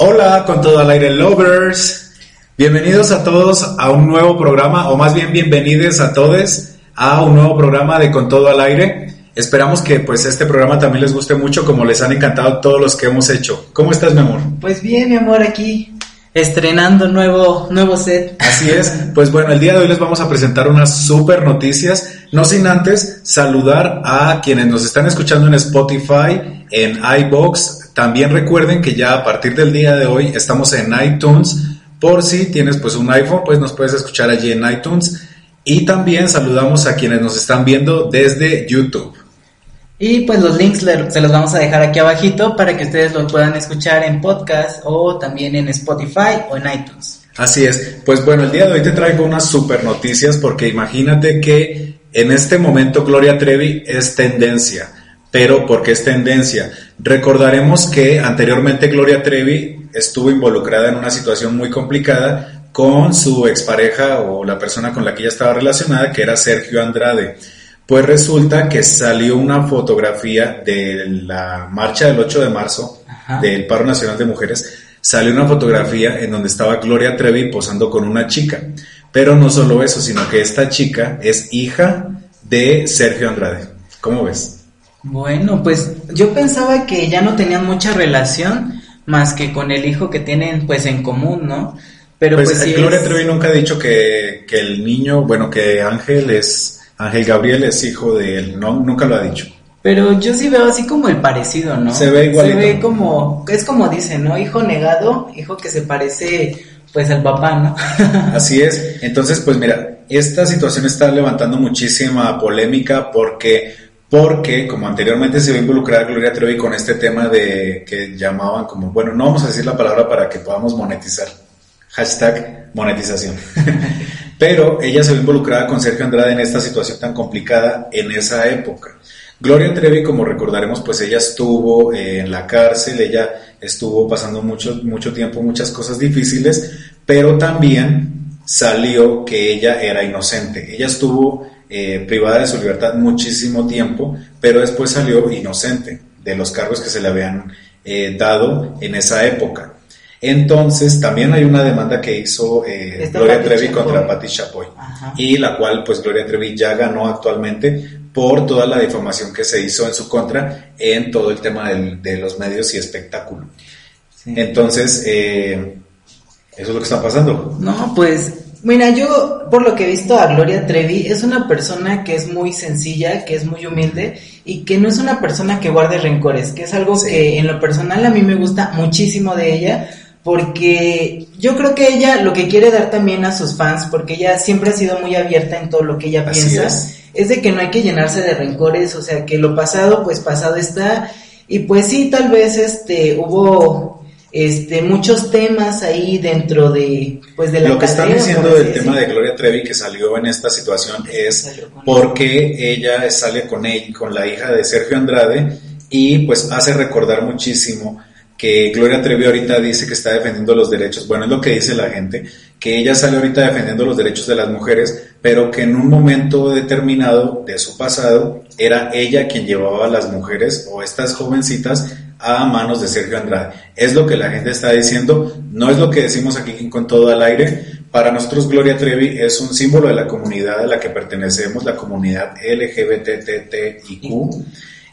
Hola con todo al aire lovers. Bienvenidos a todos a un nuevo programa, o más bien bienvenidos a todos a un nuevo programa de Con todo al aire. Esperamos que pues este programa también les guste mucho como les han encantado todos los que hemos hecho. ¿Cómo estás, mi amor? Pues bien, mi amor, aquí estrenando nuevo, nuevo set. Así es. Pues bueno, el día de hoy les vamos a presentar unas super noticias. No sin antes saludar a quienes nos están escuchando en Spotify, en iBox. También recuerden que ya a partir del día de hoy estamos en iTunes. Por si tienes pues un iPhone, pues nos puedes escuchar allí en iTunes. Y también saludamos a quienes nos están viendo desde YouTube. Y pues los links se los vamos a dejar aquí abajito para que ustedes los puedan escuchar en podcast o también en Spotify o en iTunes. Así es. Pues bueno, el día de hoy te traigo unas super noticias porque imagínate que en este momento Gloria Trevi es tendencia. Pero ¿por qué es tendencia? Recordaremos que anteriormente Gloria Trevi estuvo involucrada en una situación muy complicada con su expareja o la persona con la que ella estaba relacionada, que era Sergio Andrade. Pues resulta que salió una fotografía de la marcha del 8 de marzo Ajá. del Paro Nacional de Mujeres. Salió una fotografía en donde estaba Gloria Trevi posando con una chica. Pero no solo eso, sino que esta chica es hija de Sergio Andrade. ¿Cómo ves? Bueno, pues yo pensaba que ya no tenían mucha relación más que con el hijo que tienen pues en común, ¿no? Pero Pues, pues, sí Gloria es- Trevi nunca ha dicho que, que el niño, bueno, que Ángel es, Ángel Gabriel es hijo de él. No, nunca lo ha dicho. Pero yo sí veo así como el parecido, ¿no? Se ve igualito. Se ve como, es como dicen, ¿no? Hijo negado, hijo que se parece pues al papá, ¿no? Así es. Entonces, pues mira, esta situación está levantando muchísima polémica porque, porque como anteriormente se ve involucrada Gloria Trevi con este tema de que llamaban como, bueno, no vamos a decir la palabra para que podamos monetizar. Hashtag monetización. Pero ella se ve involucrada con Sergio Andrade en esta situación tan complicada en esa época. Gloria Trevi, como recordaremos, pues ella estuvo eh, en la cárcel, ella estuvo pasando mucho, mucho tiempo, muchas cosas difíciles, pero también salió que ella era inocente. Ella estuvo eh, privada de su libertad muchísimo tiempo, pero después salió inocente de los cargos que se le habían eh, dado en esa época. Entonces, también hay una demanda que hizo eh, Gloria Trevi Chapoy. contra Patti Chapoy Ajá. y la cual pues Gloria Trevi ya ganó actualmente por toda la difamación que se hizo en su contra en todo el tema del- de los medios y espectáculo. Sí. Entonces, eh, eso es lo que está pasando. No, pues, mira, yo por lo que he visto a Gloria Trevi es una persona que es muy sencilla, que es muy humilde y que no es una persona que guarde rencores, que es algo Sí. que en lo personal a mí me gusta muchísimo de ella. Porque yo creo que ella lo que quiere dar también a sus fans, porque ella siempre ha sido muy abierta en todo lo que ella Así piensa, es. es de que no hay que llenarse de rencores, o sea, que lo pasado, pues pasado está. Y pues sí, tal vez este hubo este muchos temas ahí dentro de pues de la Lo que están diciendo del tema de. Gloria Trevi que salió en esta situación es porque ella sale con ella, con la hija de Sergio Andrade y pues hace recordar muchísimo que Gloria Trevi ahorita dice que está defendiendo los derechos, bueno es lo que dice la gente, que ella sale ahorita defendiendo los derechos de las mujeres, pero que en un momento determinado de su pasado era ella quien llevaba a las mujeres o estas jovencitas a manos de Sergio Andrade. Es lo que la gente está diciendo, no es lo que decimos aquí con todo al aire. Para nosotros Gloria Trevi es un símbolo de la comunidad a la que pertenecemos, la comunidad LGBTTIQ,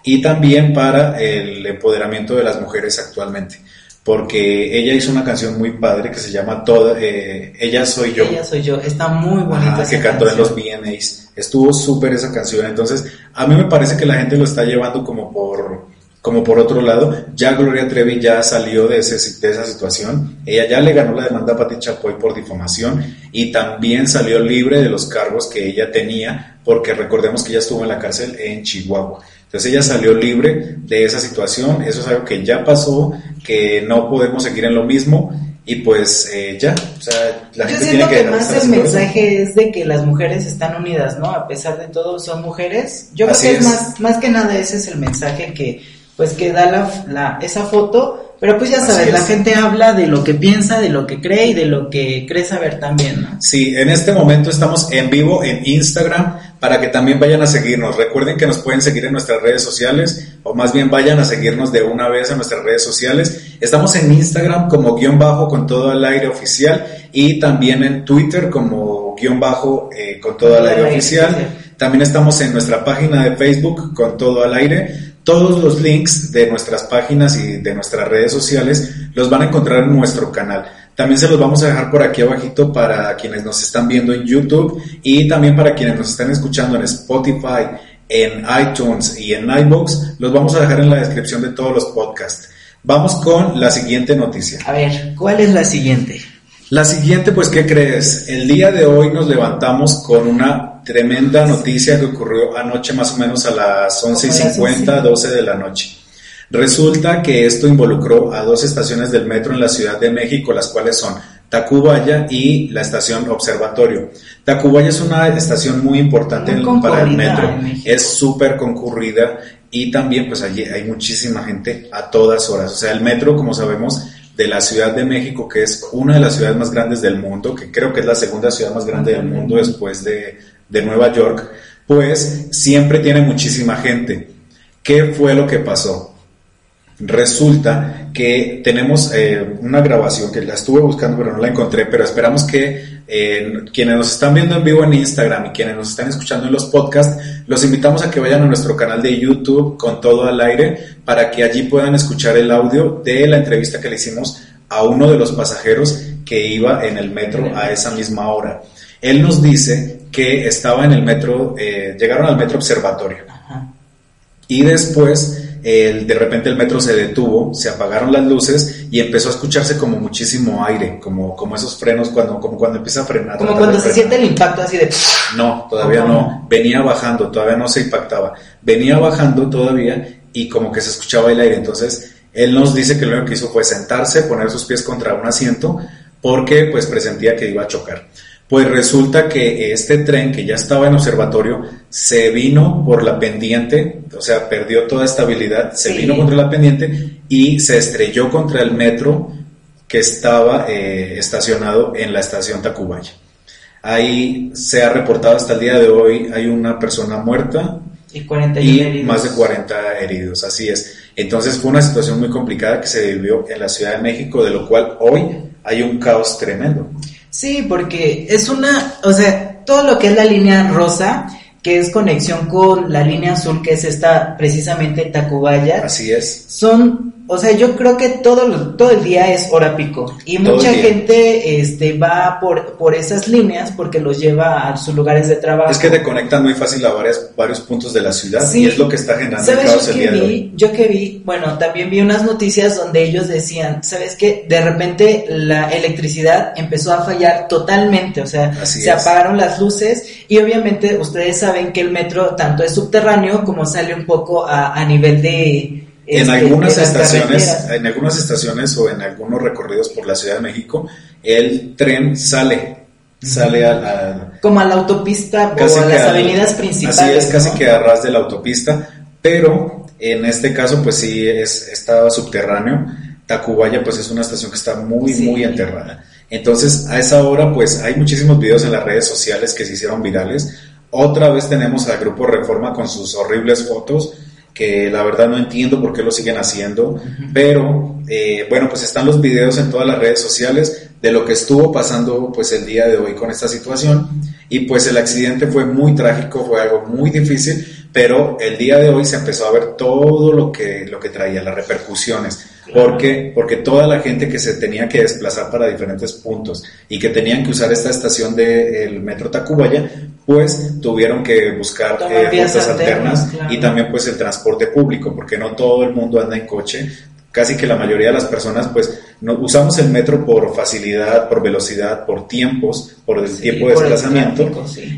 y también para el empoderamiento de las mujeres actualmente, porque ella hizo una canción muy padre que se llama Toda, eh, Ella Soy Yo. Ella soy yo, está muy bonita esa que cantó en los VMAs. Estuvo súper esa canción. Entonces, a mí me parece que la gente lo está llevando como por, como por otro lado. Ya Gloria Trevi ya salió de, ese, de esa situación. Ella ya le ganó la demanda a Pati Chapoy por difamación y también salió libre de los cargos que ella tenía, porque recordemos que ella estuvo en la cárcel en Chihuahua. Entonces ella salió libre de esa situación, eso es algo que ya pasó, que no podemos seguir en lo mismo y pues eh, ya, o sea, la Yo gente siento tiene que, que más el mensaje es de que las mujeres están unidas, ¿no? A pesar de todo son mujeres. Yo creo que es, más, más que nada ese es el mensaje que pues que da la, la esa foto pero pues ya sabes, la gente habla de lo que piensa, de lo que cree y de lo que cree saber también, ¿no? Sí, en este momento estamos en vivo en Instagram para que también vayan a seguirnos. Recuerden que nos pueden seguir en nuestras redes sociales o más bien vayan a seguirnos de una vez en nuestras redes sociales. Estamos en Instagram como guion bajo con todo el aire oficial y también en Twitter como guion bajo eh, con todo el aire, oficial. También estamos en nuestra página de Facebook con todo al aire. Todos los links de nuestras páginas y de nuestras redes sociales los van a encontrar en nuestro canal. También se los vamos a dejar por aquí abajito para quienes nos están viendo en YouTube y también para quienes nos están escuchando en Spotify, en iTunes y en iBox. Los vamos a dejar en la descripción de todos los podcasts. Vamos con la siguiente noticia. A ver, ¿cuál es la siguiente? La siguiente, pues, ¿qué crees? El día de hoy nos levantamos con una tremenda noticia que ocurrió anoche más o menos a las 11 y 50, 12 de la noche. Resulta que esto involucró a dos estaciones del metro en la Ciudad de México, las cuales son Tacubaya y la estación Observatorio. Tacubaya es una estación muy importante para el metro, es súper concurrida y también pues allí hay muchísima gente a todas horas. O sea, el metro, como sabemos, de la Ciudad de México, que es una de las ciudades más grandes del mundo, que creo que es la segunda ciudad más grande del mundo después de, de Nueva York, pues siempre tiene muchísima gente. ¿Qué fue lo que pasó? Resulta que tenemos eh, una grabación que la estuve buscando pero no la encontré, pero esperamos que eh, quienes nos están viendo en vivo en Instagram y quienes nos están escuchando en los podcasts, los invitamos a que vayan a nuestro canal de YouTube con todo al aire para que allí puedan escuchar el audio de la entrevista que le hicimos a uno de los pasajeros que iba en el metro a esa misma hora. Él nos dice que estaba en el metro, eh, llegaron al metro observatorio. Y después, de repente el metro se detuvo, se apagaron las luces y empezó a escucharse como muchísimo aire, como, como esos frenos cuando, como cuando empieza a frenar. Como cuando se siente el impacto así de... No, todavía no. Venía bajando, todavía no se impactaba. Venía bajando todavía y como que se escuchaba el aire. Entonces, él nos dice que lo único que hizo fue sentarse, poner sus pies contra un asiento, porque pues presentía que iba a chocar. Pues resulta que este tren que ya estaba en observatorio se vino por la pendiente, o sea, perdió toda estabilidad, se vino contra la pendiente y se estrelló contra el metro que estaba eh, estacionado en la estación Tacubaya. Ahí se ha reportado hasta el día de hoy, hay una persona muerta y, 40 más de 40 heridos, así es. Entonces fue una situación muy complicada que se vivió en la Ciudad de México, de lo cual hoy hay un caos tremendo. Sí, porque es una, o sea, todo lo que es la línea rosa, que es conexión con la línea azul, que es esta precisamente Tacubaya. Así es. Son o sea, yo creo que todo, todo el día es hora pico y mucha gente este, va por, por esas líneas porque los lleva a sus lugares de trabajo. Es que te conectan muy fácil a varias, varios puntos de la ciudad y es lo que está generando el caos el día vi? de hoy. Yo que vi, bueno, también vi unas noticias donde ellos decían, ¿sabes qué? De repente la electricidad empezó a fallar totalmente, o sea, se apagaron las luces y obviamente ustedes saben que el metro tanto es subterráneo como sale un poco a, a nivel de en algunas estaciones, en algunas estaciones o en algunos recorridos por la Ciudad de México, el tren sale, sale a, como a la autopista o a las avenidas principales. Así es, casi que a ras de la autopista, pero en este caso pues sí es, estaba subterráneo. Tacubaya pues es una estación que está muy, muy enterrada. Entonces a esa hora pues hay muchísimos videos en las redes sociales que se hicieron virales. Otra vez tenemos al grupo Reforma con sus horribles fotos que la verdad no entiendo por qué lo siguen haciendo, pero eh, bueno, pues están los videos en todas las redes sociales de lo que estuvo pasando pues el día de hoy con esta situación. Y pues el accidente fue muy trágico, fue algo muy difícil, pero el día de hoy se empezó a ver todo lo que, lo que traía, las repercusiones. Porque, porque toda la gente que se tenía que desplazar para diferentes puntos y que tenían que usar esta estación del metro Tacubaya, pues tuvieron que buscar eh, rutas alternas, y también pues el transporte público, porque no todo el mundo anda en coche. casi que la mayoría de las personas pues no, usamos el metro por facilidad, por velocidad, por tiempos, por el tiempo de desplazamiento.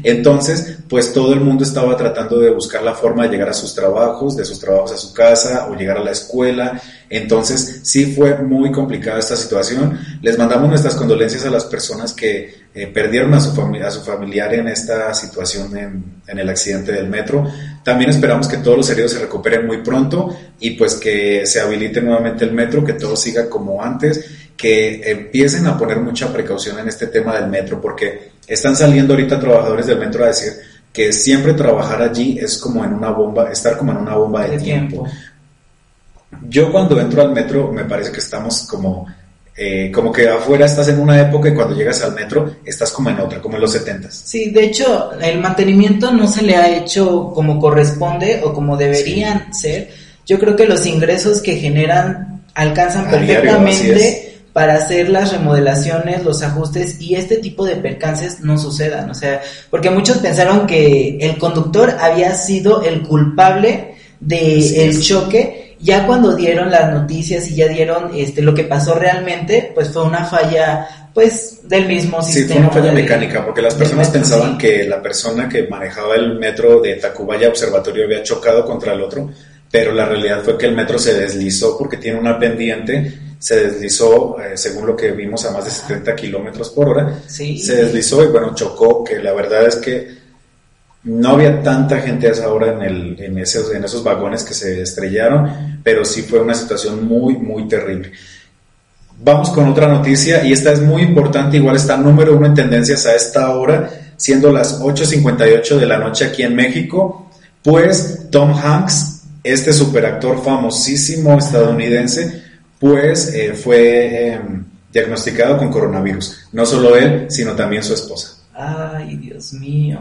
Entonces, pues todo el mundo estaba tratando de buscar la forma de llegar a sus trabajos, de sus trabajos a su casa o llegar a la escuela. Entonces, sí fue muy complicada esta situación. Les mandamos nuestras condolencias a las personas que eh, perdieron a su, a su familiar en esta situación en, en el accidente del metro. También esperamos que todos los heridos se recuperen muy pronto y pues que se habilite nuevamente el metro, que todo siga como antes, que empiecen a poner mucha precaución en este tema del metro, porque están saliendo ahorita trabajadores del metro a decir que siempre trabajar allí es como en una bomba, estar como en una bomba de, tiempo. Yo cuando entro al metro me parece que estamos como eh, como que afuera estás en una época y cuando llegas al metro estás como en otra, como en los setentas. Sí, de hecho, el mantenimiento no se le ha hecho como corresponde o como deberían ser. Yo creo que los ingresos que generan alcanzan perfectamente para hacer las remodelaciones, los ajustes y este tipo de percances no sucedan. O sea, porque muchos pensaron que el conductor había sido el culpable del el choque ya cuando dieron las noticias y ya dieron este lo que pasó realmente, pues fue una falla pues del mismo sistema. Sí, fue una falla mecánica, porque las personas pensaban que la persona que manejaba el metro de Tacubaya Observatorio había chocado contra el otro, pero la realidad fue que el metro se deslizó porque tiene una pendiente, se deslizó, eh, según lo que vimos, a más de 70 kilómetros por hora, sí. se deslizó y bueno, chocó, que la verdad es que no había tanta gente a esa hora en, esos vagones que se estrellaron, pero sí fue una situación muy, muy terrible. Vamos con otra noticia y esta es muy importante, igual está número uno en tendencias a esta hora, siendo las 8.58 de la noche aquí en México, pues Tom Hanks, este superactor famosísimo estadounidense, pues eh, fue em, diagnosticado con coronavirus. No solo él, sino también su esposa. Ay, Dios mío.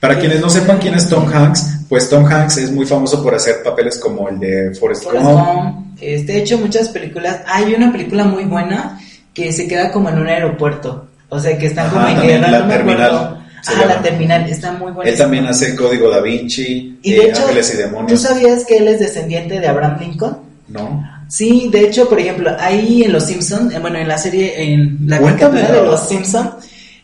Para quienes no sepan quién es Tom Hanks, pues Tom Hanks es muy famoso por hacer papeles como el de Forrest, Gump. De hecho, muchas películas. Hay una película muy buena que se queda como en un aeropuerto. O sea, que están como en guerra. La terminal. Ah, la terminal, está muy buena. Él también hace Código Da Vinci, y de eh, hecho, Ángeles y Demonios. ¿Tú sabías que él es descendiente de Abraham Lincoln? No. Sí, de hecho, por ejemplo, ahí en Los Simpson, eh, bueno, en la serie, en la caricatura de Los Simpson,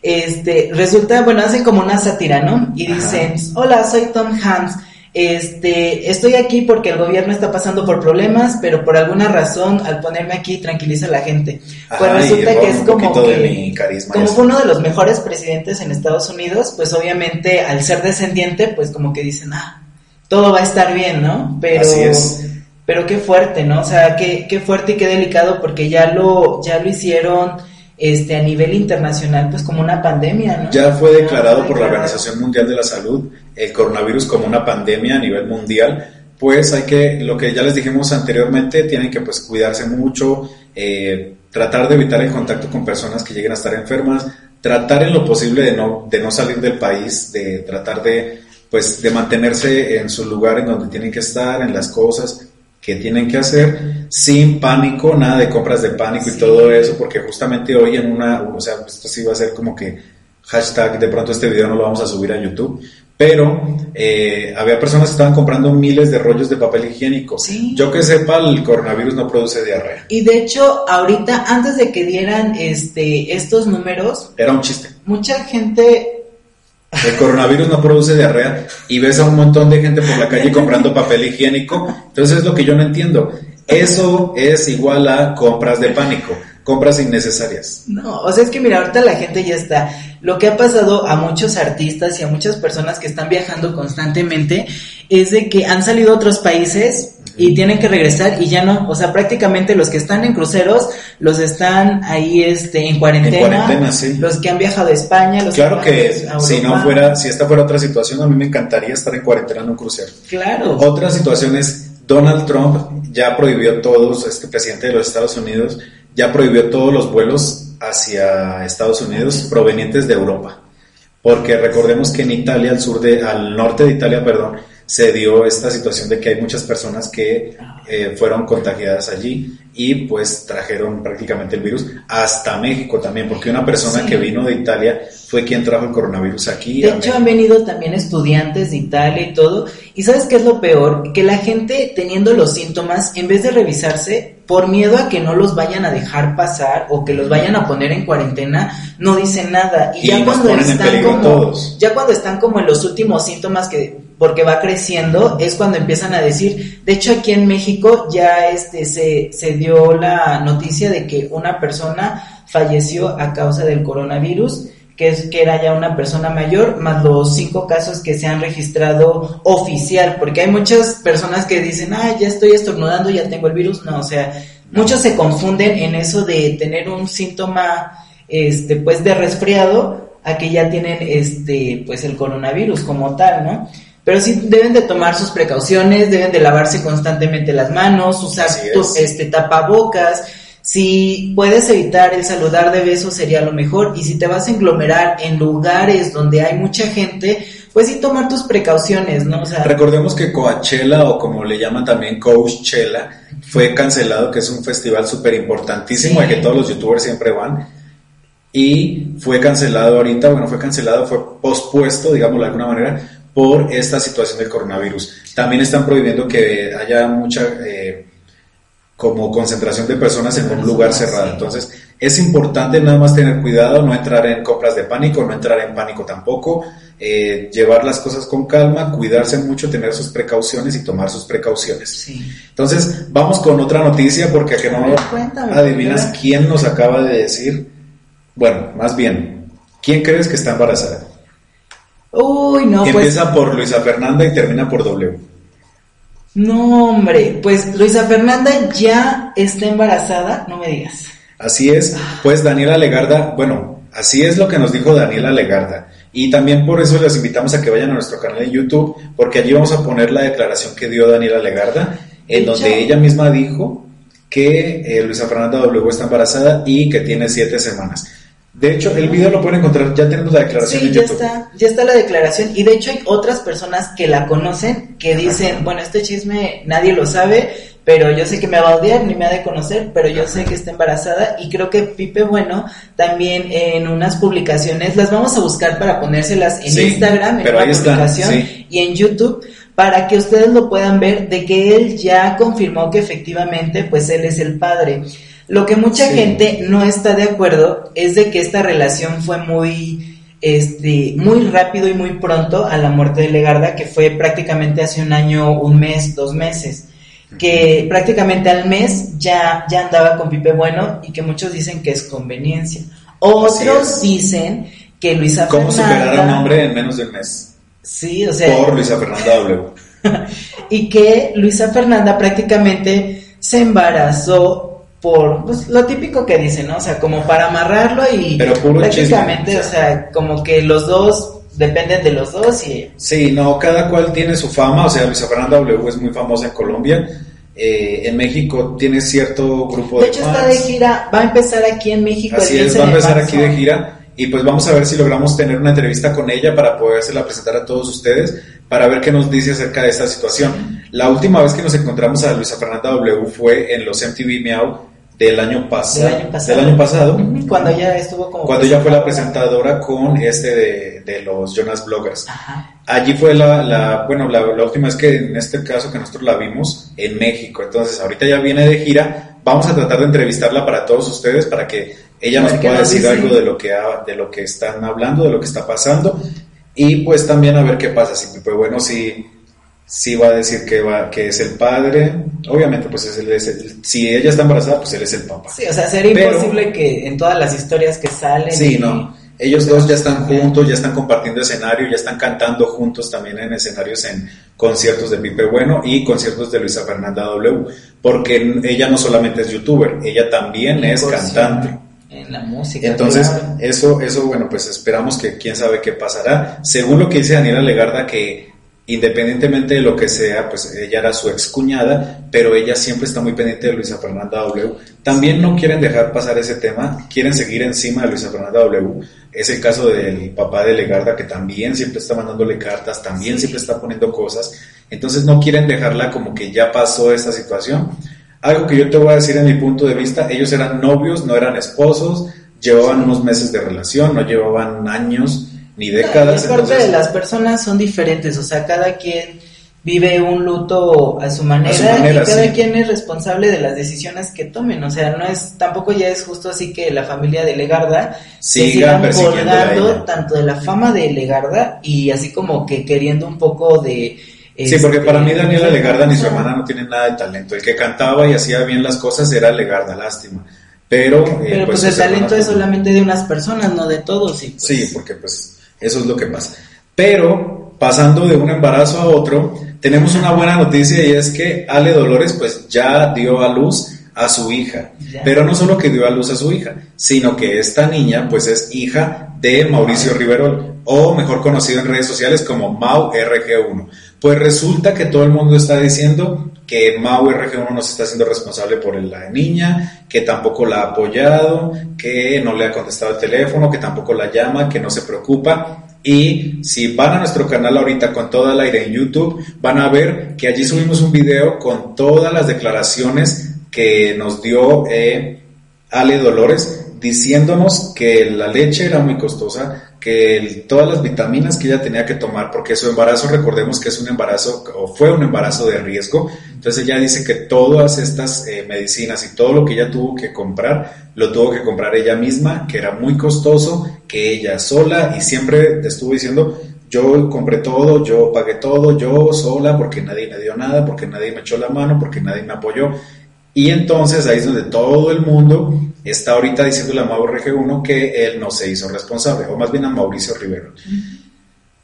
este, resulta, bueno, hacen como una sátira, ¿no? Y dicen, hola, soy Tom Hanks, este, estoy aquí porque el gobierno está pasando por problemas, pero por alguna razón al ponerme aquí tranquiliza a la gente. Pues resulta que es como que, como fue uno de los mejores presidentes en Estados Unidos, pues obviamente al ser descendiente, pues como que dicen, ah, todo va a estar bien, ¿no? Pero, pero qué fuerte, ¿no? O sea, qué, qué fuerte y qué delicado porque ya lo, ya lo hicieron este, a nivel internacional, pues como una pandemia, ¿no? Ya fue declarado por la Organización Mundial de la Salud el coronavirus como una pandemia a nivel mundial, pues hay que, lo que ya les dijimos anteriormente, tienen que pues cuidarse mucho, eh, tratar de evitar el contacto con personas que lleguen a estar enfermas, tratar en lo posible de no, de no salir del país, de tratar de, pues, de mantenerse en su lugar en donde tienen que estar, en las cosas, que tienen que hacer sin pánico, nada de compras de pánico y todo eso, porque justamente hoy en una, o sea, esto sí va a ser como que hashtag, de pronto este video no lo vamos a subir a YouTube, pero eh, había personas que estaban comprando miles de rollos de papel higiénico. Yo que sepa, el coronavirus no produce diarrea. Y de hecho, ahorita, antes de que dieran este estos números... Era un chiste. Mucha gente el coronavirus no produce diarrea y ves a un montón de gente por la calle comprando papel higiénico. Entonces es lo que yo no entiendo. Eso es igual a compras de pánico, compras innecesarias. No, o sea, es que mira, ahorita la gente ya está. Lo que ha pasado a muchos artistas y a muchas personas que están viajando constantemente es de que han salido a otros países y tienen que regresar y ya no, o sea, prácticamente los que están en cruceros, los están ahí este en cuarentena, en cuarentena sí. los que han viajado a España, los Claro que, si no fuera, si esta fuera otra situación, a mí me encantaría estar en cuarentena en un crucero. Claro. Otra situación es Donald Trump ya prohibió todos, este presidente de los Estados Unidos ya prohibió todos los vuelos hacia Estados Unidos provenientes de Europa. Porque recordemos que en Italia, al sur de, al norte de Italia, perdón, se dio esta situación de que hay muchas personas que eh, fueron contagiadas allí y pues trajeron prácticamente el virus hasta México también, porque una persona que vino de Italia fue quien trajo el coronavirus aquí. De hecho, han venido también estudiantes de Italia y todo. Y sabes qué es lo peor? Que la gente teniendo los síntomas, en vez de revisarse, por miedo a que no los vayan a dejar pasar o que los vayan a poner en cuarentena, no dicen nada. Y, ya cuando están como, ya cuando están como en los últimos síntomas que porque va creciendo, es cuando empiezan a decir, de hecho aquí en México ya este se, se dio la noticia de que una persona falleció a causa del coronavirus que, es, que era ya una persona mayor, más los cinco casos que se han registrado oficial, porque hay muchas personas que dicen, ah, ya estoy estornudando, ya tengo el virus, no, o sea, muchos se confunden en eso de tener un síntoma, este, pues de resfriado, a que ya tienen, este, pues el coronavirus como tal, ¿no? Pero sí deben de tomar sus precauciones, deben de lavarse constantemente las manos, usar este tapabocas, si puedes evitar el saludar de besos sería lo mejor. Y si te vas a englomerar en lugares donde hay mucha gente, pues sí tomar tus precauciones, ¿no? O sea, Recordemos que Coachella o como le llaman también Coachella fue cancelado, que es un festival súper importantísimo al que todos los youtubers siempre van. Y fue cancelado ahorita, bueno, fue cancelado, fue pospuesto, digámoslo de alguna manera, por esta situación del coronavirus. También están prohibiendo que haya mucha... Eh, como concentración de personas en un lugar cerrado. Entonces, es importante nada más tener cuidado, no entrar en compras de pánico, no entrar en pánico tampoco, eh, llevar las cosas con calma, cuidarse mucho, tener sus precauciones y tomar sus precauciones. Entonces, vamos con otra noticia porque a que no adivinas quién nos acaba de decir, bueno, más bien, ¿quién crees que está embarazada? Uy, no. Pues Empieza por Luisa Fernanda y termina por W. No, hombre, pues Luisa Fernanda ya está embarazada, no me digas. Así es, pues Daniela Legarda, bueno, así es lo que nos dijo Daniela Legarda. Y también por eso les invitamos a que vayan a nuestro canal de YouTube, porque allí vamos a poner la declaración que dio Daniela Legarda, en donde ella misma dijo que eh, Luisa Fernanda W está embarazada y que tiene siete semanas. De hecho, el video lo pueden encontrar, ya tenemos la declaración sí, ya está, ya está la declaración y de hecho hay otras personas que la conocen que dicen, bueno, este chisme nadie lo sabe, pero yo sé que me va a odiar, ni me ha de conocer, pero yo sé que está embarazada y creo que Pipe Bueno también en unas publicaciones, las vamos a buscar para ponérselas en Instagram, en una publicación y en YouTube para que ustedes lo puedan ver de que él ya confirmó que efectivamente pues él es el padre. Lo que mucha gente no está de acuerdo es de que esta relación fue muy, este, muy rápido y muy pronto a la muerte de Legarda, que fue prácticamente hace un año, un mes, dos meses. Que prácticamente al mes ya, ya andaba con Pipe Bueno y que muchos dicen que es conveniencia. Otros dicen que Luisa ¿Cómo Fernanda. ¿Cómo superar a un hombre en menos de un mes? Sí, o sea. Por Luisa Fernanda W. y que Luisa Fernanda prácticamente se embarazó por pues, lo típico que dicen, ¿no? O sea, como para amarrarlo y prácticamente, o sea, como que los dos dependen de los dos y... Sí, no, cada cual tiene su fama, o sea, Luisa Fernanda W es muy famosa en Colombia, eh, en México tiene cierto grupo de... De hecho está de gira, va a empezar aquí en México. Así es, va a empezar aquí de gira y pues vamos a ver si logramos tener una entrevista con ella para podérsela presentar a todos ustedes, para ver qué nos dice acerca de esta situación. La última vez que nos encontramos a Luisa Fernanda W fue en los MTV Meow del año pasado. Del año pasado. Cuando ya estuvo como. Cuando ya fue la presentadora con este de, de los Jonas Bloggers. Allí fue la, la bueno, la, la, última vez que en este caso que nosotros la vimos en México. Entonces, ahorita ya viene de gira. Vamos a tratar de entrevistarla para todos ustedes para que ella nos pueda decir algo de lo que de lo que están hablando, de lo que está pasando y pues también a ver qué pasa. Si pues bueno si si va a decir que va que es el padre. Obviamente pues es el, si ella está embarazada pues él es el papá. Sí o sea sería imposible que en todas las historias que salen sí no. Ellos dos ya están juntos ya están compartiendo escenario ya están cantando juntos también en escenarios en conciertos de Pipe Bueno y conciertos de Luisa Fernanda W porque ella no solamente es youtuber ella también es cantante en la música. Entonces, eso, eso, bueno, pues esperamos que quién sabe qué pasará. Según lo que dice Daniela Legarda, que independientemente de lo que sea, pues ella era su excuñada, pero ella siempre está muy pendiente de Luisa Fernanda W. También no quieren dejar pasar ese tema, quieren seguir encima de Luisa Fernanda W. Es el caso del papá de Legarda, que también siempre está mandándole cartas, también siempre está poniendo cosas. Entonces no quieren dejarla como que ya pasó esta situación. Algo que yo te voy a decir en mi punto de vista, ellos eran novios, no eran esposos, llevaban unos meses de relación, no llevaban años ni décadas. Parte de las personas son diferentes, o sea, cada quien vive un luto a su manera, y cada quien es responsable de las decisiones que tomen, o sea, no es tampoco ya es justo así que la familia de Legarda siga colgando tanto de la fama de Legarda y así como que queriendo un poco de Sí, porque para mí este, Daniela Legarda ni su hermana no tienen nada de talento. El que cantaba y hacía bien las cosas era Legarda, lástima. Pero, eh, Pero pues, pues el talento es solamente de unas personas, no de todos. Pues sí, porque pues eso es lo que pasa. Pero pasando de un embarazo a otro, tenemos una buena noticia y es que Ale Dolores pues ya dio a luz a su hija. Pero no solo que dio a luz a su hija, sino que esta niña pues es hija de Mauricio Riverol, o mejor conocido en redes sociales como Mau RG1. Pues resulta que todo el mundo está diciendo que Mau RG1 no se está haciendo responsable por la niña, que tampoco la ha apoyado, que no le ha contestado el teléfono, que tampoco la llama, que no se preocupa. Y si van a nuestro canal ahorita con toda la aire en YouTube, van a ver que allí subimos un video con todas las declaraciones que nos dio eh, Ale Dolores diciéndonos que la leche era muy costosa, que todas las vitaminas que ella tenía que tomar, porque su embarazo, recordemos que es un embarazo o fue un embarazo de riesgo, entonces ella dice que todas estas eh, medicinas y todo lo que ella tuvo que comprar, lo tuvo que comprar ella misma, que era muy costoso, que ella sola y siempre te estuvo diciendo, yo compré todo, yo pagué todo, yo sola, porque nadie me dio nada, porque nadie me echó la mano, porque nadie me apoyó. Y entonces ahí es donde todo el mundo está ahorita diciendo a Mauro RG1 que él no se hizo responsable, o más bien a Mauricio Rivero.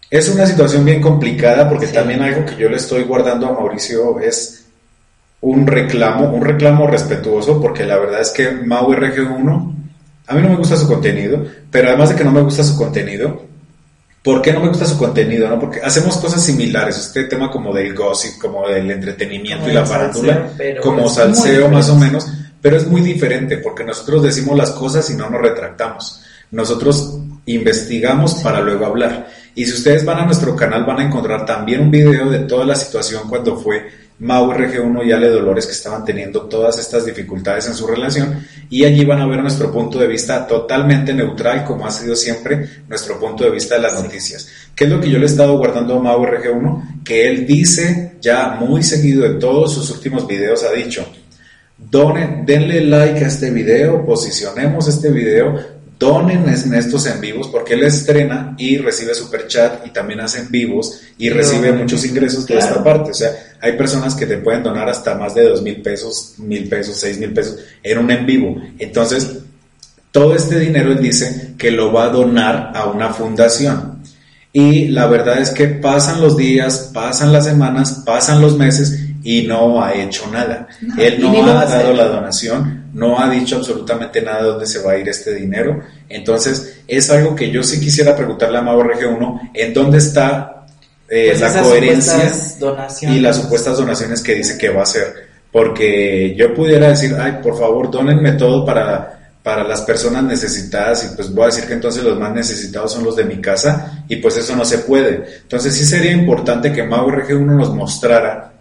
Es una situación bien complicada porque también algo que yo le estoy guardando a Mauricio es un reclamo, un reclamo respetuoso, porque la verdad es que Mau RG1, a mí no me gusta su contenido, pero además de que no me gusta su contenido, ¿por qué no me gusta su contenido? No? Porque hacemos cosas similares, este tema como del gossip, como del entretenimiento y la farándula, como salseo más o menos pero es muy diferente porque nosotros decimos las cosas y no nos retractamos. Nosotros investigamos para luego hablar. Y si ustedes van a nuestro canal van a encontrar también un video de toda la situación cuando fue Mau RG1 y Ale Dolores que estaban teniendo todas estas dificultades en su relación y allí van a ver nuestro punto de vista totalmente neutral como ha sido siempre nuestro punto de vista de las noticias. ¿Qué es lo que yo le he estado guardando a Mau RG1? Que él dice ya muy seguido en todos sus últimos videos ha dicho, Donen, denle like a este video, posicionemos este video, donen en estos en vivos porque él estrena y recibe super chat y también hace en vivos y recibe muchos ingresos de esta parte. O sea, hay personas que te pueden donar hasta más de dos mil pesos, mil pesos, seis mil pesos en un en vivo. Entonces, todo este dinero él dice que lo va a donar a una fundación. Y la verdad es que pasan los días, pasan las semanas, pasan los meses y no ha hecho nada. Él no ha dado la donación, no ha dicho absolutamente nada de dónde se va a ir este dinero. Entonces, es algo que yo sí quisiera preguntarle a Mago RG1, ¿en dónde está eh, pues la coherencia y las supuestas donaciones que dice que va a hacer? Porque yo pudiera decir, ay, por favor, donenme todo para para las personas necesitadas y pues voy a decir que entonces los más necesitados son los de mi casa y pues eso no se puede. Entonces sí sería importante que Mago RG1 nos mostrara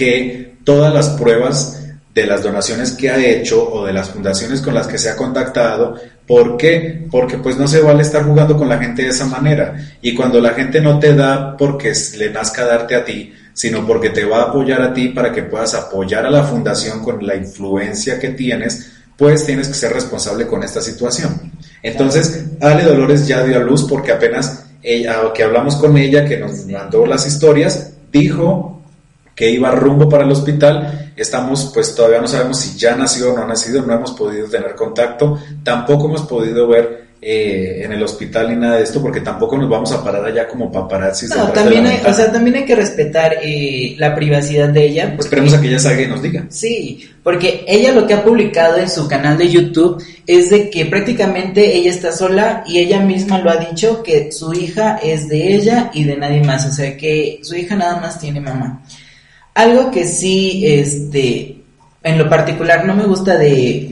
que todas las pruebas de las donaciones que ha hecho o de las fundaciones con las que se ha contactado. ¿Por qué? Porque pues no se vale estar jugando con la gente de esa manera. Y cuando la gente no te da porque le nazca darte a ti, sino porque te va a apoyar a ti para que puedas apoyar a la fundación con la influencia que tienes, pues tienes que ser responsable con esta situación. Entonces, Ale Dolores ya dio a luz porque apenas que hablamos con ella, que nos mandó las historias, dijo que iba rumbo para el hospital. Estamos, pues todavía no sabemos si ya nació o no ha nacido, no hemos podido tener contacto, tampoco hemos podido ver eh, en el hospital ni nada de esto, porque tampoco nos vamos a parar allá como paparazzi. No, también hay, o sea, también hay que respetar eh, la privacidad de ella. Esperemos a que ella salga y nos diga. Sí, porque ella lo que ha publicado en su canal de YouTube es de que prácticamente ella está sola y ella misma lo ha dicho que su hija es de ella y de nadie más, o sea que su hija nada más tiene mamá. Algo que sí, este, en lo particular no me gusta de,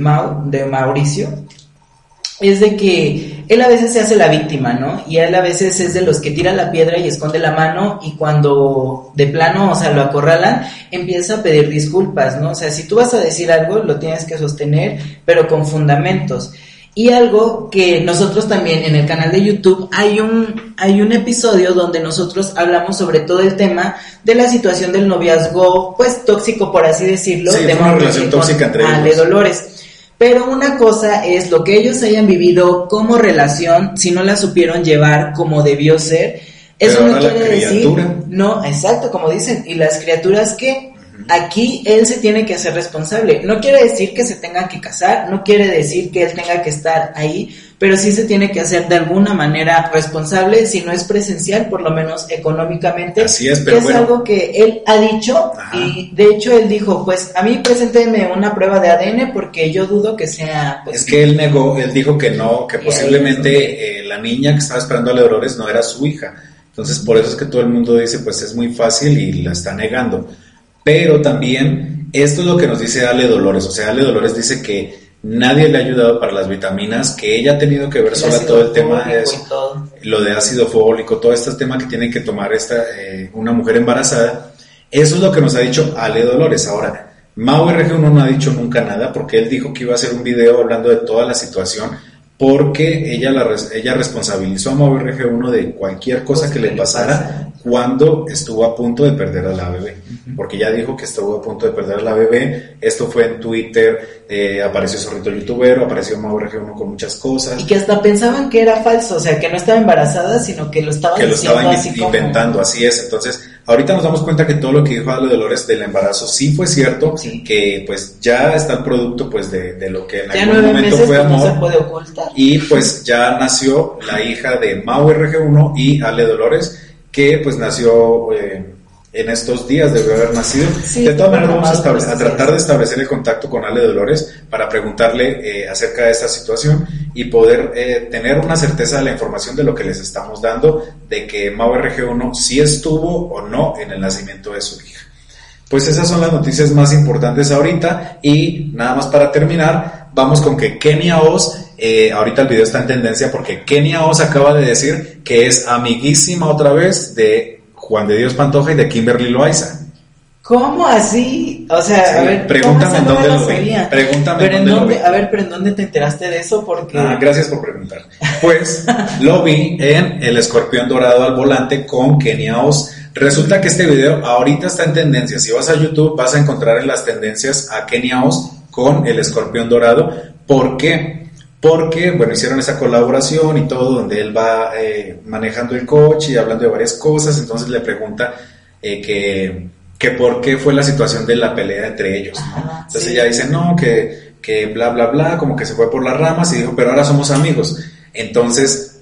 de Mauricio es de que él a veces se hace la víctima, ¿no? Y él a veces es de los que tira la piedra y esconde la mano y cuando de plano, o sea, lo acorralan, empieza a pedir disculpas, ¿no? O sea, si tú vas a decir algo, lo tienes que sostener, pero con fundamentos. Y algo que nosotros también en el canal de YouTube hay un, hay un episodio donde nosotros hablamos sobre todo el tema de la situación del noviazgo, pues tóxico por así decirlo, de una relación tóxica entre ellos. Dolores. Pero una cosa es lo que ellos hayan vivido como relación, si no la supieron llevar como debió ser, eso no quiere decir, no, exacto, como dicen, y las criaturas que aquí él se tiene que hacer responsable. No quiere decir que se tengan que casar, no quiere decir que él tenga que estar ahí, pero sí se tiene que hacer de alguna manera responsable, si no es presencial, por lo menos económicamente. Así es, pero es algo que él ha dicho y de hecho él dijo, pues a mí presénteme una prueba de ADN porque yo dudo que sea... Pues, es que él negó, él dijo que no, que posiblemente eh, la niña que estaba esperando a Dolores no era su hija. Entonces por eso es que todo el mundo dice, pues es muy fácil y la está negando. Pero también esto es lo que nos dice Ale Dolores. O sea, Ale Dolores dice que nadie le ha ayudado para las vitaminas, que ella ha tenido que ver sola todo el tema de lo de ácido fólico, todo este tema que tiene que tomar esta, eh, una mujer embarazada. Eso es lo que nos ha didicho Ale Dolores. Ahora, Mau RG1 no ha dicho nunca nada porque él dijo que iba a hacer un video hablando de toda la situación porque ella, la, ella responsabilizó a Mau RG1 de cualquier cosa que le pasara cuando estuvo a punto de perder a la bebé, porque ya dijo que estuvo a punto de perder a la bebé, esto fue en Twitter, eh, apareció Zorrito el youtuber, apareció Mau 1 con muchas cosas. Y que hasta pensaban que era falso, o sea, que no estaba embarazada, sino que lo estaba que lo estaban inventando, así es, entonces ahorita nos damos cuenta que todo lo que dijo Ale Dolores del embarazo sí fue cierto, que pues ya está el producto pues de, lo que en algún momento fue pues, amor. se puede ocultar. Y pues ya nació la hija de Mau RG1 y Ale Dolores, que pues nació eh, en estos días, debe haber nacido. de todas maneras vamos a, tratar de establecer el contacto con Ale Dolores para preguntarle eh, acerca de esta situación y poder eh, tener una certeza de la información de lo que les estamos dando, de que Mau RG1 sí estuvo o no en el nacimiento de su hija. Pues esas son las noticias más importantes ahorita y nada más para terminar, vamos con que Kenia Oz eh, ahorita el video está en tendencia porque Kenia Oz acaba de decir que es amiguísima otra vez de Juan de Dios Pantoja y de Kimberly Loaiza. ¿Cómo así? O sea, a ver, pregúntame en dónde lo vi. Pregúntame pero en dónde, A ver, pero ¿en dónde te enteraste de eso? Porque... Ah, gracias por preguntar. Pues lo vi en El Escorpión Dorado al Volante con Kenia Oz. Resulta que este video ahorita está en tendencia. Si vas a YouTube vas a encontrar en las tendencias a Kenia Oz con El Escorpión Dorado. ¿Por qué? Porque, bueno, hicieron esa colaboración y todo, donde él va eh, manejando el coche y hablando de varias cosas, entonces le pregunta eh, que, que, por qué fue la situación de la pelea entre ellos, ¿no? entonces ella dice, no, que, que bla, bla, bla, como que se fue por las ramas y dijo, pero ahora somos amigos. Entonces,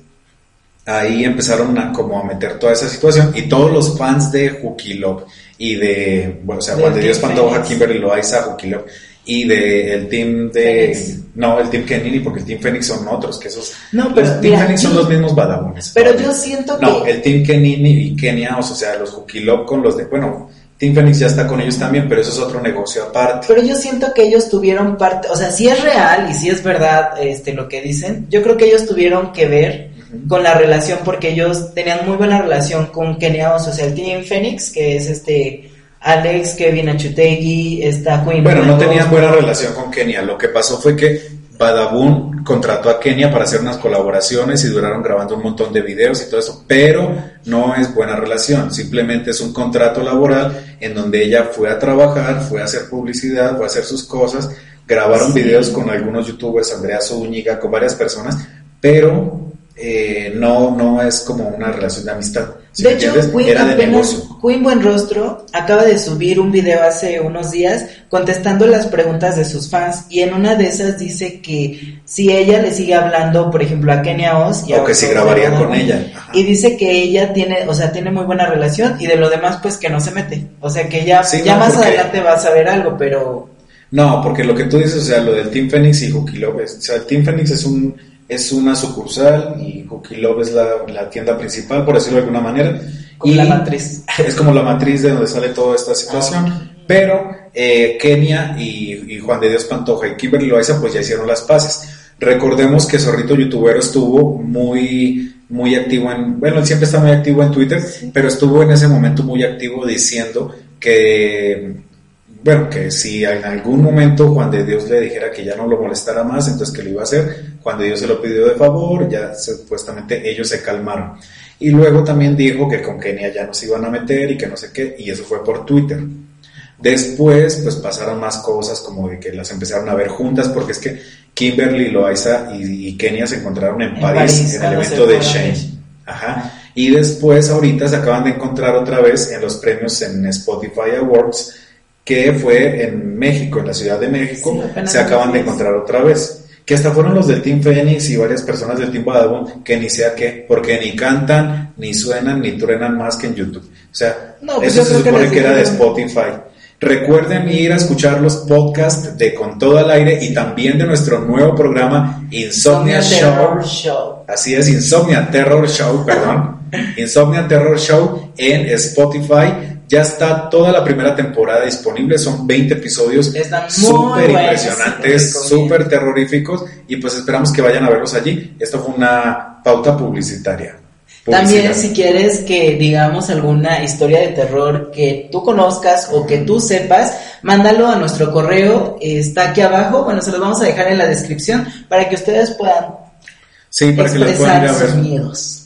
ahí empezaron a como a meter toda esa situación y todos los fans de Love y de, bueno, o sea, Juan de Dios Pantoja, Kimberly Loaiza, Love y de el team de no el team Kenini porque el team Phoenix son otros que esos no pero los team Phoenix son los mismos badabones pero yo siento que no el team Kenini y Kenia o sea los Hukilop con los de bueno Team Phoenix ya está con ellos también, pero eso es otro negocio aparte. Pero yo siento que ellos tuvieron parte, o sea, si es real y si es verdad este lo que dicen, yo creo que ellos tuvieron que ver con la relación porque ellos tenían muy buena relación con Kenia, o sea, el Team Phoenix, que es este Alex, Kevin Achutegui, está Queen. Bueno, no tenían buena relación con Kenia. Lo que pasó fue que Badabun contrató a Kenia para hacer unas colaboraciones y duraron grabando un montón de videos y todo eso, pero no es buena relación, simplemente es un contrato laboral en donde ella fue a trabajar, fue a hacer publicidad, fue a hacer sus cosas, grabaron videos con algunos youtubers, Andrea Zúñiga, con varias personas, pero eh, no, no es como una relación de amistad. de hecho, Queen, Era de negocio. Queen Buenrostro acaba de subir un video hace unos días contestando las preguntas de sus fans y en una de esas dice que si ella le sigue hablando, por ejemplo, a Kenia Oz o que si grabaría con ella. Y dice que ella tiene, o sea, tiene muy buena relación y de lo demás pues que no se mete. O sea, que ya, ya más adelante va a saber algo, pero no, porque lo que tú dices, o sea, lo del Team Phoenix y Hooky Love, o sea, el Team Phoenix es un es una sucursal y Cookie Love es la, tienda principal, por decirlo de alguna manera. Como la matriz. Es como la matriz de donde sale toda esta situación. Ah, Pero eh, Kenia y, Juan de Dios Pantoja y Kimberly Loaiza pues ya hicieron las paces. Recordemos que Zorrito Youtuber estuvo muy muy activo en, bueno, él siempre está muy activo en Twitter, pero estuvo en ese momento muy activo diciendo que bueno, que si en algún momento Juan de Dios le dijera que ya no lo molestara más, entonces que lo iba a hacer. Juan de Dios se lo pidió de favor, ya supuestamente ellos se calmaron. Y luego también dijo que con Kenia ya no se iban a meter y que no sé qué, y eso fue por Twitter. Después, pues pasaron más cosas como de que las empezaron a ver juntas, porque es que Kimberly, Loaiza y, y Kenia se encontraron en, París, en el evento de Shane. Ajá. Y después, ahorita se acaban de encontrar otra vez en los premios en Spotify Awards que fue en México, en la Ciudad de México, se acaban de encontrar otra vez. Que hasta fueron los del Team Phoenix y varias personas del Team Badabun que ni sea qué, porque ni cantan, ni suenan, ni truenan más que en YouTube. O sea, pues eso se supone que, era de Spotify. Recuerden ir a escuchar los podcasts de Con Todo al Aire y también de nuestro nuevo programa Insomnia, Show. Show. Así es, Insomnia Terror Show, perdón. Insomnia Terror Show en Spotify ya está toda la primera temporada disponible, son 20 episodios súper impresionantes, súper terroríficos y pues esperamos que vayan a verlos allí. Esto fue una pauta publicitaria. También si quieres que digamos alguna historia de terror que tú conozcas o que tú sepas, mándalo a nuestro correo, está aquí abajo, bueno, se los vamos a dejar en la descripción para que ustedes puedan Sí, para que les puedan ver. miedos.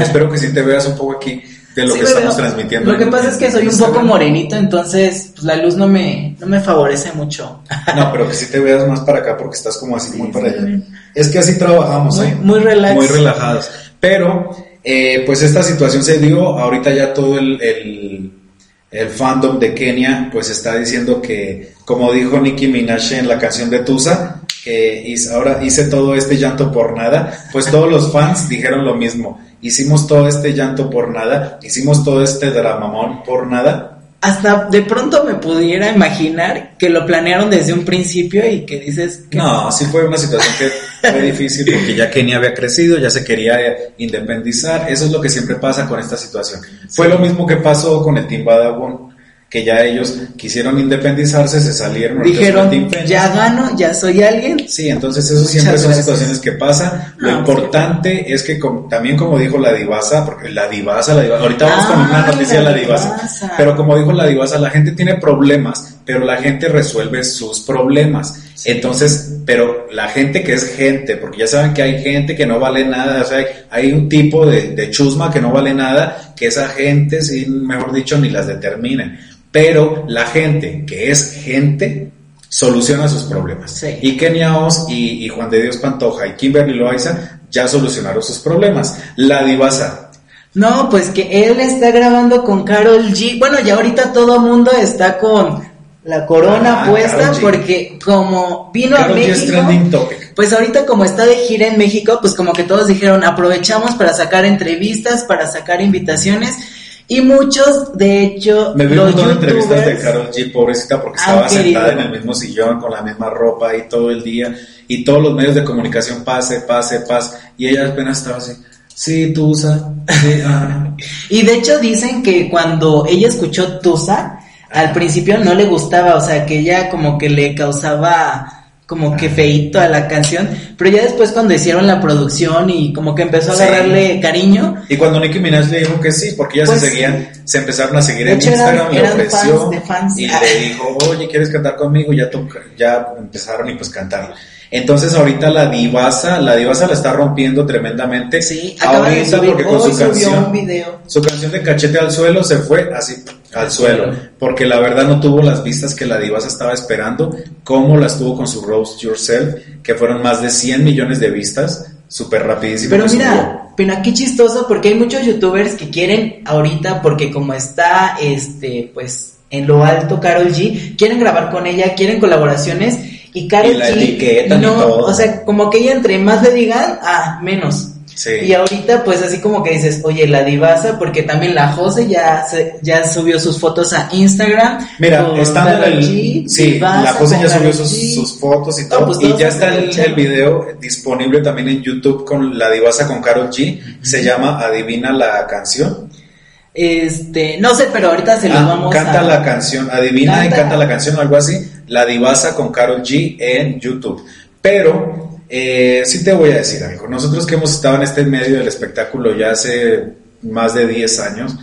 Espero que sí te veas un poco aquí lo que estamos transmitiendo. Lo que pasa es que soy un poco morenito, entonces pues, la luz no me, no me favorece mucho. No, pero que sí te veas más para acá porque estás como así muy para allá. Es que así trabajamos, muy, ¿eh? Muy, muy relajados. Pero, eh, pues esta situación se dio, ahorita ya todo el, el, el, fandom de Kenia pues está diciendo que, como dijo Nicki Minaj en la canción de Tusa, que ahora hice todo este llanto por nada, pues todos los fans dijeron lo mismo hicimos todo este llanto por nada, hicimos todo este dramamón por nada. Hasta de pronto me pudiera imaginar que lo planearon desde un principio y que dices que... No, sí fue una situación que fue difícil porque ya Kenia había crecido, ya se quería independizar, eso es lo que siempre pasa con esta situación. Fue lo mismo que pasó con el Team Badabun que ya ellos quisieron independizarse, se salieron. Dijeron, ya gano, ya soy alguien. Sí, entonces eso siempre son situaciones que pasan. Lo ah, importante es que también como dijo la divasa, porque la divasa, la divasa ahorita vamos con una noticia de la divasa, pero como dijo la divasa, la gente tiene problemas, pero la gente resuelve sus problemas. Entonces, pero la gente que es gente, porque ya saben que hay gente que no vale nada, o sea, hay un tipo de, de chusma que no vale nada, que esa gente, sí, mejor dicho, ni las determinen pero la gente que es gente soluciona sus problemas. Y Kenia Oz y, Juan de Dios Pantoja y Kimberly Loaiza ya solucionaron sus problemas. La divasa. No, pues que él está grabando con Carol G. Bueno, ya ahorita todo mundo está con la corona ah, puesta porque como vino a México, pues ahorita como está de gira en México, pues como que todos dijeron, aprovechamos para sacar entrevistas, para sacar invitaciones y muchos, de hecho, me vi un montón de entrevistas de Carol G, pobrecita, porque estaba sentada en el mismo sillón con la misma ropa y todo el día, y todos los medios de comunicación pase, pase, pase, y ella apenas estaba así. Sí, Tusa. Sí, ah. y de hecho dicen que cuando ella escuchó Tusa, al principio no le gustaba, o sea, que ella como que le causaba como que feito a la canción, pero ya después cuando hicieron la producción y como que empezó a agarrarle cariño. Y cuando Nicki Minaj le dijo que sí, porque ya se pues seguían, se empezaron a seguir en Instagram, le ofreció y le dijo, oye, ¿quieres cantar conmigo? Ya, ya empezaron y pues cantaron. Entonces ahorita la divasa, la divasa la está rompiendo tremendamente. Sí, ahorita porque con su canción, su canción de cachete al suelo se fue así al suelo, porque la verdad no tuvo las vistas que la divasa estaba esperando, como las tuvo con su Roast Yourself, que fueron más de 100 millones de vistas súper rapidísimo. Pero mira, pero qué chistoso porque hay muchos youtubers que quieren ahorita porque como está este pues en lo alto Carol G, quieren grabar con ella, quieren colaboraciones y Carol G no, o sea, como que ella entre más le digan, ah, menos. Y ahorita pues así como que dices, oye, la divasa, porque también la Jose ya ya subió sus fotos a Instagram. Mira, estando en el... sí, la Jose ya subió sus, fotos y todo. Pues, y ya está el, el, video disponible también en YouTube con la divasa con Carol G. Se llama Adivina la canción. Este, no sé, pero ahorita se lo ah, vamos canta la canción, adivina y canta la canción o algo así, La Divasa con Carol G en YouTube. Pero eh, sí te voy a decir algo. Nosotros que hemos estado en este medio del espectáculo ya hace más de 10 años,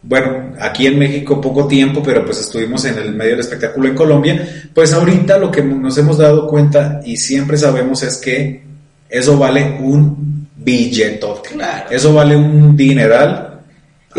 bueno, aquí en México poco tiempo, pero pues estuvimos en el medio del espectáculo en Colombia, pues ahorita lo que nos hemos dado cuenta y siempre sabemos es que eso vale un billetote. Eso vale un dineral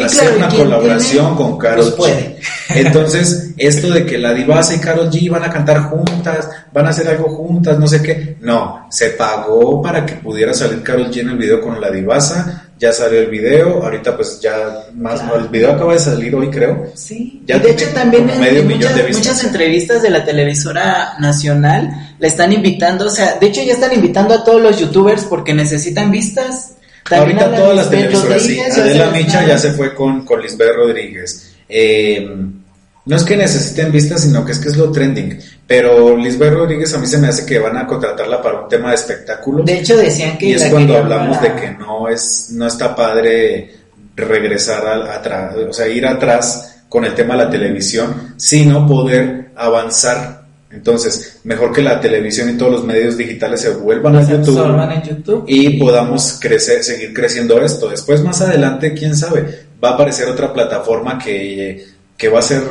hacer una colaboración con Carol pues G. Entonces, esto de que la Divasa y Carol G van a cantar juntas, van a hacer algo juntas, no sé qué, no, se pagó para que pudiera salir Carol G en el video con la Divasa, ya salió el video, ahorita pues ya más, el video acaba de salir hoy creo. Sí, ya de hecho también en, muchas, entrevistas de la televisora nacional le están invitando, o sea, de hecho ya están invitando a todos los youtubers porque necesitan vistas. Ahorita todas las televisoras, sí. Adela Micha ya se fue con, con Lisbeth Rodríguez. Eh, no es que necesiten vistas, sino que es que es lo trending. Pero Lisbeth Rodríguez a mí se me hace que van a contratarla para un tema de espectáculo. De hecho decían que... Y es cuando hablamos de que no, es, no está padre regresar atrás, o sea, ir atrás con el tema de la televisión, sino poder avanzar entonces, mejor que la televisión y todos los medios digitales se vuelvan a YouTube, y podamos crecer, seguir creciendo esto. Después, más adelante, quién sabe, va a aparecer otra plataforma que, que va a ser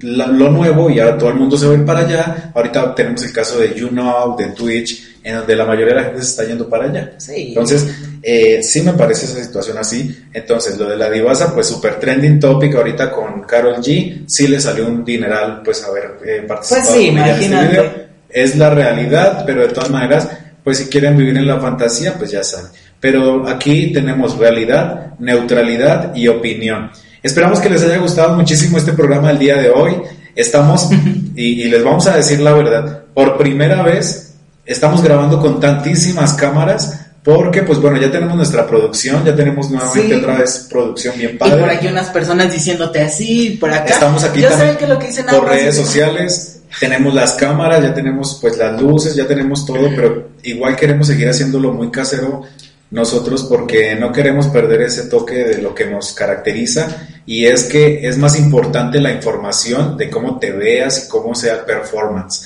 lo nuevo y ahora todo el mundo se va a ir para allá. Ahorita tenemos el caso de YouNow, de Twitch, en donde la mayoría de la gente se está yendo para allá. Entonces, eh, sí me parece esa situación así. Entonces, lo de la divasa, pues super trending topic ahorita con Carol G, sí le salió un dineral, pues haber eh, participado pues sí, en este video. Es la realidad, pero de todas maneras, pues si quieren vivir en la fantasía, pues ya saben. Pero aquí tenemos realidad, neutralidad y opinión. Esperamos que les haya gustado muchísimo este programa el día de hoy. Estamos, y, y les vamos a decir la verdad, por primera vez estamos grabando con tantísimas cámaras porque, pues bueno, ya tenemos nuestra producción, ya tenemos nuevamente otra vez producción bien padre. Y por aquí unas personas diciéndote así, por acá. Estamos aquí también que lo que dicen por redes sociales, tenemos las cámaras, ya tenemos pues las luces, ya tenemos todo, pero igual queremos seguir haciéndolo muy casero nosotros porque no queremos perder ese toque de lo que nos caracteriza y es que es más importante la información de cómo te veas y cómo sea el performance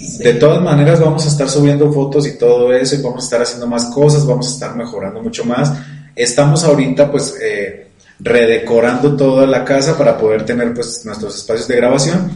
de todas maneras vamos a estar subiendo fotos y todo eso y vamos a estar haciendo más cosas, vamos a estar mejorando mucho más. Estamos ahorita pues eh, redecorando toda la casa para poder tener pues nuestros espacios de grabación,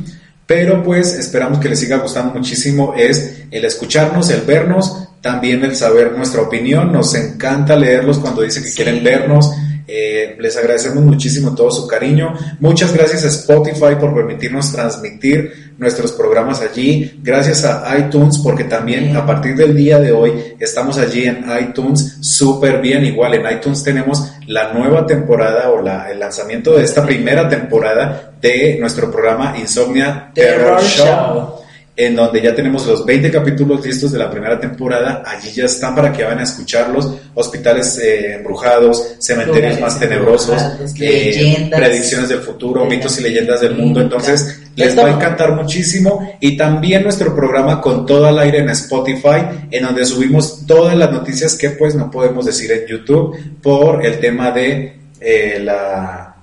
pero pues esperamos que les siga gustando muchísimo es el escucharnos, el vernos, también el saber nuestra opinión, nos encanta leerlos cuando dicen que quieren vernos eh, les agradecemos muchísimo todo su cariño. Muchas gracias a Spotify por permitirnos transmitir nuestros programas allí. Gracias a iTunes porque también a partir del día de hoy estamos allí en iTunes súper bien. Igual en iTunes tenemos la nueva temporada o la, el lanzamiento de esta primera temporada de nuestro programa Insomnia Terror, Show en donde ya tenemos los 20 capítulos listos de la primera temporada. Allí ya están para que vayan a escucharlos. Hospitales eh, embrujados, cementerios más tenebrosos, eh, predicciones del futuro, mitos y leyendas del mundo. Entonces, les va a encantar muchísimo. Y también nuestro programa con todo el aire en Spotify, en donde subimos todas las noticias que pues no podemos decir en YouTube por el tema de eh, la...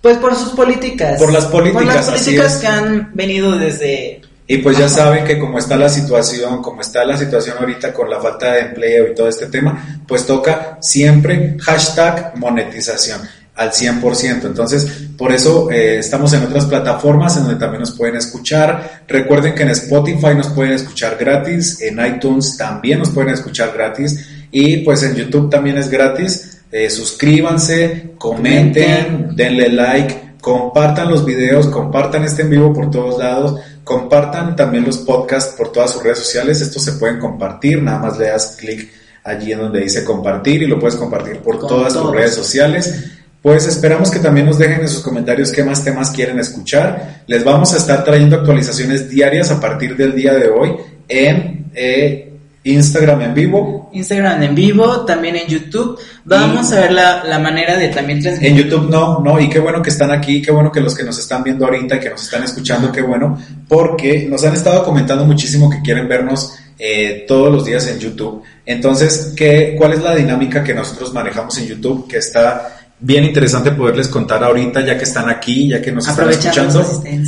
Pues por sus políticas. Por las políticas. Por las políticas que han venido desde y pues ya saben que como está la situación, como está la situación ahorita con la falta de empleo y todo este tema, pues toca siempre hashtag monetización al 100%. Entonces, por eso eh, estamos en otras plataformas en donde también nos pueden escuchar. Recuerden que en Spotify nos pueden escuchar gratis, en iTunes también nos pueden escuchar gratis y pues en YouTube también es gratis. Eh, suscríbanse, comenten, denle like, compartan los videos, compartan este en vivo por todos lados Compartan también los podcasts por todas sus redes sociales. Estos se pueden compartir, nada más le das clic allí en donde dice compartir y lo puedes compartir por todas tus redes sociales. Pues esperamos que también nos dejen en sus comentarios qué más temas quieren escuchar. Les vamos a estar trayendo actualizaciones diarias a partir del día de hoy en eh, Instagram en vivo. Instagram en vivo, también en YouTube. Vamos a ver la, manera de también transmitir. En YouTube no, no, y qué bueno que están aquí, qué bueno que los que nos están viendo ahorita, que nos están escuchando, qué bueno, porque nos han estado comentando muchísimo que quieren vernos eh, todos los días en YouTube. Entonces, ¿qué, ¿cuál es la dinámica que nosotros manejamos en YouTube que está bien interesante poderles contar ahorita, ya que están aquí, ya que nos están escuchando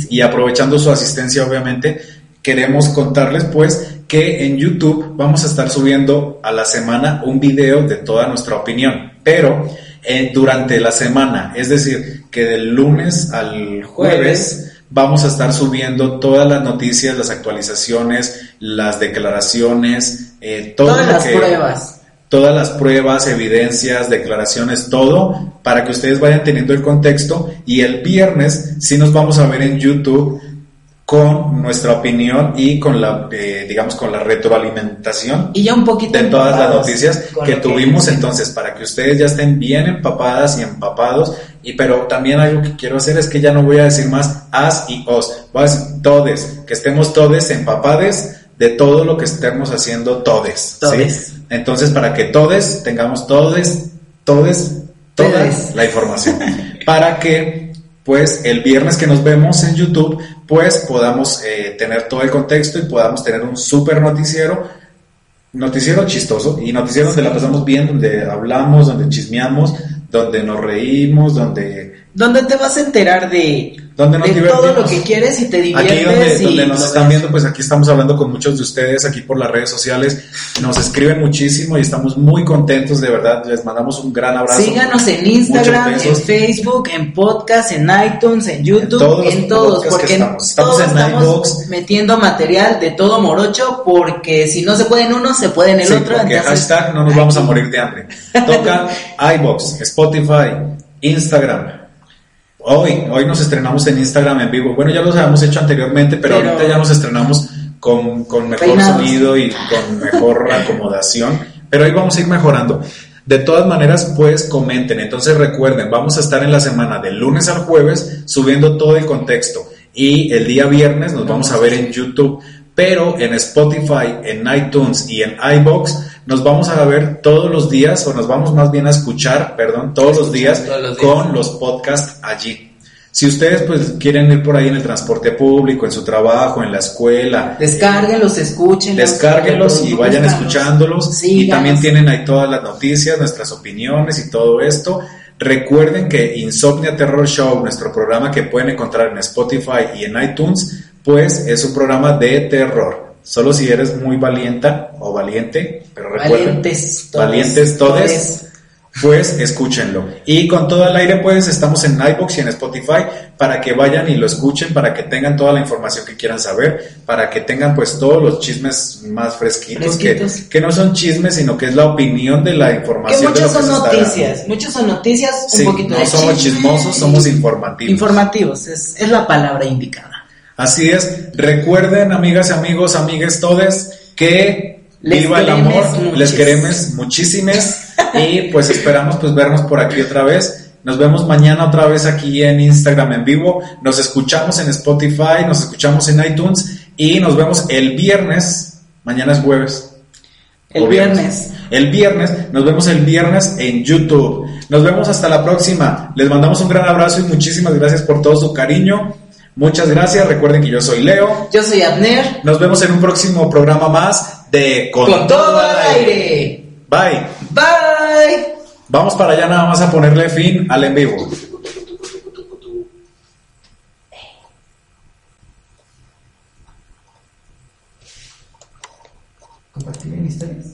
y aprovechando su asistencia, obviamente, queremos contarles pues que en YouTube vamos a estar subiendo a la semana un video de toda nuestra opinión, pero eh, durante la semana, es decir, que del lunes al jueves, vamos a estar subiendo todas las noticias, las actualizaciones, las declaraciones, eh, todas las pruebas. Todas las pruebas, evidencias, declaraciones, todo, para que ustedes vayan teniendo el contexto. Y el viernes sí nos vamos a ver en YouTube con nuestra opinión y con la, eh, digamos, con la retroalimentación y ya un poquito de todas las noticias que tuvimos. entonces, para que ustedes ya estén bien empapadas y empapados. Y pero también algo que quiero hacer es que ya no voy a decir más as y os, voy a decir todes, que estemos todes empapades de todo lo que estemos haciendo todes. todes. Entonces, para que todes tengamos todes, todes, toda la información. para que pues el viernes que nos vemos en YouTube, pues podamos eh, tener todo el contexto y podamos tener un súper noticiero, noticiero chistoso y noticiero donde la pasamos bien, donde hablamos, donde chismeamos, donde nos reímos, donde... Donde te vas a enterar de de todo lo que quieres y te diviertes. Aquí donde, nos están viendo, pues aquí estamos hablando con muchos de ustedes, aquí por las redes sociales, nos escriben muchísimo y estamos muy contentos, de verdad, les mandamos un gran abrazo. Síganos en Instagram, en Facebook, en podcast, en iTunes, en YouTube, en todos, porque estamos. todos estamos, metiendo material de todo morocho, porque si no se puede en uno, se puede en el otro. Porque hashtag no nos vamos a morir de hambre. Toca iBox, Spotify, Instagram, Hoy, hoy nos estrenamos en Instagram en vivo. Bueno, ya los habíamos hecho anteriormente, pero, ahorita ya nos estrenamos con, mejor sonido y con mejor acomodación. Pero hoy vamos a ir mejorando. De todas maneras, pues comenten. Entonces recuerden, vamos a estar en la semana del lunes al jueves subiendo todo el contexto. Y el día viernes nos vamos a ver en YouTube. Pero en Spotify, en iTunes y en iBox nos vamos a ver todos los días, o nos vamos más bien a escuchar, perdón, todos los días, con los podcasts allí. Si ustedes pues quieren ir por ahí en el transporte público, en su trabajo, en la escuela, descárguenlos, escuchen, descárguenlos y vayan escuchándolos. y también tienen ahí todas las noticias, nuestras opiniones y todo esto. Recuerden que Insomnia Terror Show, nuestro programa que pueden encontrar en Spotify y en iTunes, pues es un programa de terror. Solo si eres muy valienta o valiente, pero recuerden, valientes, valientes todos, pues escúchenlo. Y con todo el aire, pues estamos en iBox y en Spotify para que vayan y lo escuchen, para que tengan toda la información que quieran saber, para que tengan pues todos los chismes más fresquitos, Que, que, no son chismes, sino que es la opinión de la información. Que muchos son noticias, muchos son noticias, un poquito no somos chismosos, somos informativos. Informativos, es, es la palabra indicada. Así es, recuerden amigas y amigos, amigues todes, que viva el amor, les queremos muchísimas y pues esperamos pues vernos por aquí otra vez. Nos vemos mañana otra vez aquí en Instagram en vivo, nos escuchamos en Spotify, nos escuchamos en iTunes y nos vemos el viernes, mañana es jueves. El viernes. El viernes, nos vemos el viernes en YouTube. Nos vemos hasta la próxima. Les mandamos un gran abrazo y muchísimas gracias por todo su cariño. Muchas gracias. Recuerden que yo soy Leo. Yo soy Abner. Nos vemos en un próximo programa más de Con, todo al aire. Bye. Bye. Vamos para allá nada más a ponerle fin al en vivo. Compartir en historias.